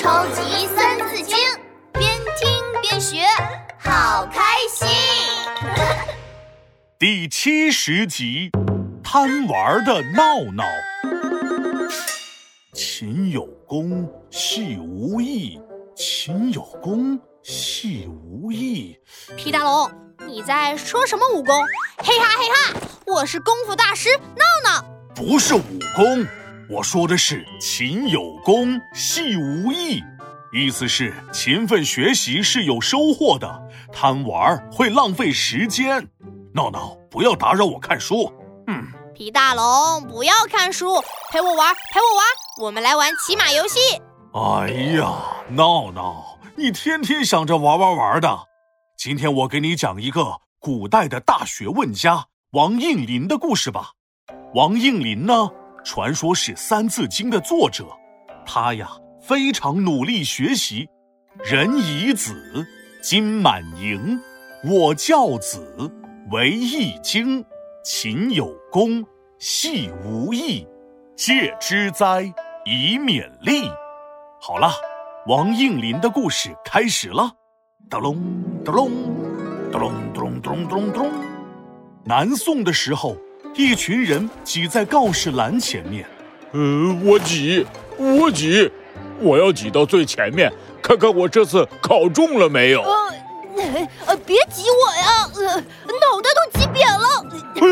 超级三字经，边听边学，好开心。第七十集，贪玩的闹闹。勤有功，戏无益；勤有功，戏无益。皮大龙，你在说什么武功？嘿哈嘿哈，我是功夫大师闹闹。不是武功，我说的是勤有功，戏无益。意思是勤奋学习是有收获的，贪玩会浪费时间。闹闹，不要打扰我看书。嗯，皮大龙，不要看书，陪我玩，陪我玩，我们来玩骑马游戏。哎呀，闹闹，你天天想着玩玩玩的。今天我给你讲一个古代的大学问家王应麟的故事吧。王应麟呢，传说是《三字经》的作者。他呀，非常努力学习。人以子，金满盈。我教子，为易经。勤有功，戏无益。戒之哉，以勉励。好了，王应麟的故事开始了。哒隆哒隆，哒隆咚隆咚咚咚。南宋的时候。一群人挤在告示栏前面，呃，我挤，我挤，我要挤到最前面，看看我这次考中了没有。呃，呃，别挤我呀，呃，脑袋都挤扁了。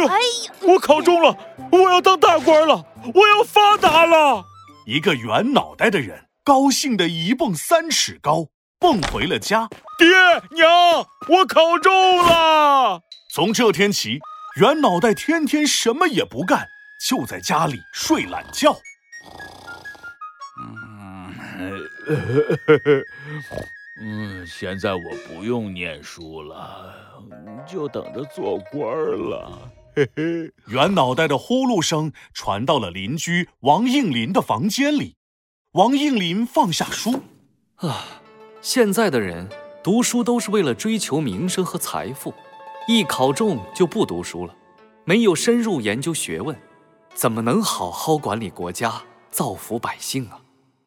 哎呀，我考中了，我要当大官了，我要发达了。一个圆脑袋的人高兴的一蹦三尺高，蹦回了家。爹娘，我考中了。从这天起。圆脑袋天天什么也不干，就在家里睡懒觉。嗯，现在我不用念书了，就等着做官了。嘿嘿，圆脑袋的呼噜声传到了邻居王应林的房间里。王应林放下书，啊，现在的人读书都是为了追求名声和财富。一考中就不读书了，没有深入研究学问，怎么能好好管理国家、造福百姓啊？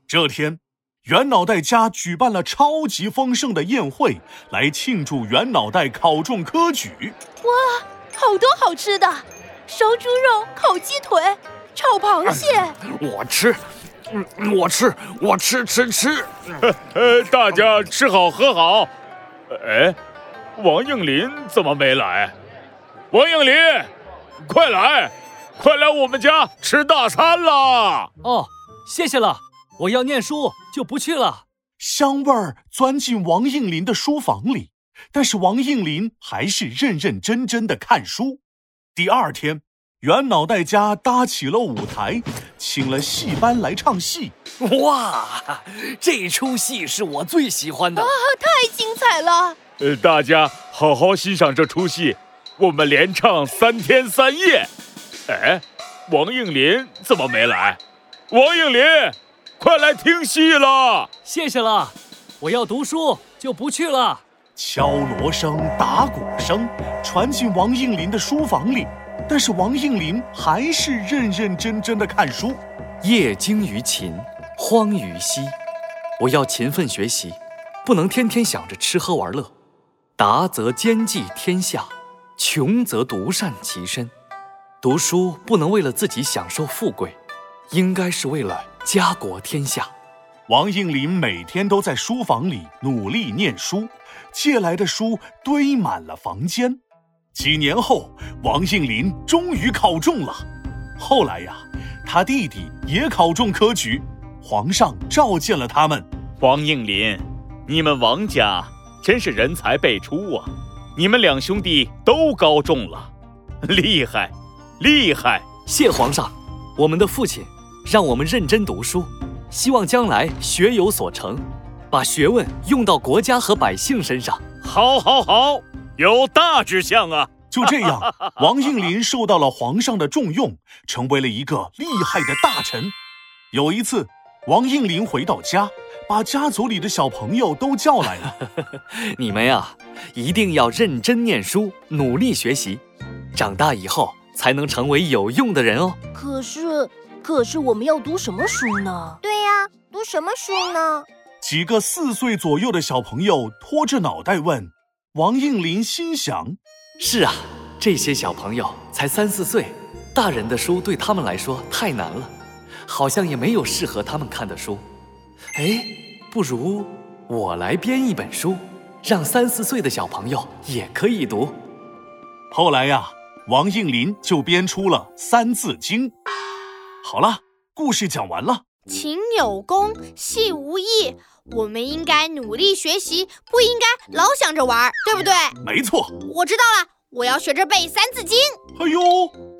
这天，袁脑袋家举办了超级丰盛的宴会，来庆祝袁脑袋考中科举。哇，好多好吃的，烧猪肉、烤鸡腿、炒螃蟹。我吃，我吃，我吃吃吃。呃，大家吃好喝好。哎。王应林怎么没来？王应麟，快来，快来我们家吃大餐啦！哦，谢谢了，我要念书，就不去了。香味儿钻进王应林的书房里，但是王应林还是认认真真的看书。第二天，袁脑袋家搭起了舞台，请了戏班来唱戏。哇，这出戏是我最喜欢的，啊，太精彩了！呃，大家好好欣赏这出戏，我们连唱三天三夜。哎，王应林怎么没来？王应林，快来听戏了！谢谢了，我要读书，就不去了。敲锣声、打鼓声传进王应林的书房里，但是王应林还是认认真真的看书。业精于勤，荒于嬉。我要勤奋学习，不能天天想着吃喝玩乐。达则兼济天下，穷则独善其身。读书不能为了自己享受富贵，应该是为了家国天下。王应麟每天都在书房里努力念书，借来的书堆满了房间。几年后，王应麟终于考中了。后来呀，他弟弟也考中科举，皇上召见了他们。王应麟，你们王家。真是人才辈出啊！你们两兄弟都高中了，厉害，厉害！谢皇上，我们的父亲让我们认真读书，希望将来学有所成，把学问用到国家和百姓身上。好，好，好，有大志向啊！就这样，王应麟受到了皇上的重用，成为了一个厉害的大臣。有一次，王应麟回到家。把家族里的小朋友都叫来了。你们呀，一定要认真念书，努力学习，长大以后才能成为有用的人哦。可是，可是我们要读什么书呢？对呀，读什么书呢？几个四岁左右的小朋友拖着脑袋问。王应林心想：是啊，这些小朋友才三四岁，大人的书对他们来说太难了，好像也没有适合他们看的书。哎，不如我来编一本书，让三四岁的小朋友也可以读。后来呀，王应麟就编出了《三字经》。好了，故事讲完了。勤有功，戏无益。我们应该努力学习，不应该老想着玩，对不对？没错。我知道了，我要学着背《三字经》。哎呦，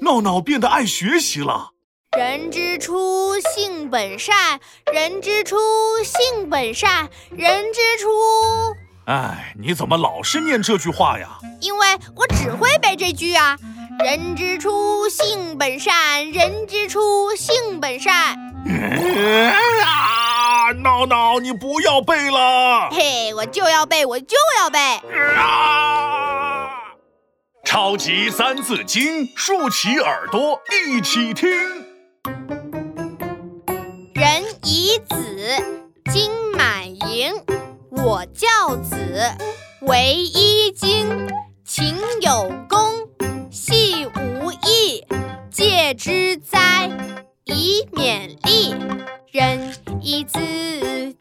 闹闹变得爱学习了。人之初，性本善。人之初，性本善。人之初……哎，你怎么老是念这句话呀？因为我只会背这句啊。人之初，性本善。人之初，性本善。啊，闹闹，你不要背了。嘿，我就要背，我就要背。啊！超级三字经，竖起耳朵一起听。我教子，唯一经。勤有功，戏无益。戒之哉，以勉励。人以子，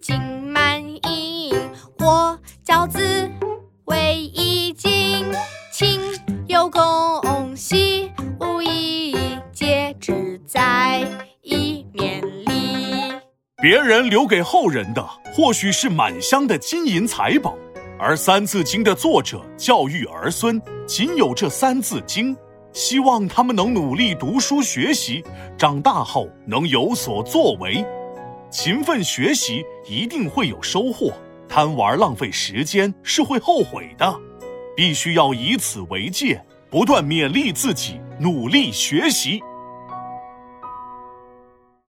金满盈。我教子，留给后人的，或许是满箱的金银财宝，而《三字经》的作者教育儿孙，仅有这三字经，希望他们能努力读书学习，长大后能有所作为。勤奋学习一定会有收获，贪玩浪费时间是会后悔的，必须要以此为戒，不断勉励自己，努力学习。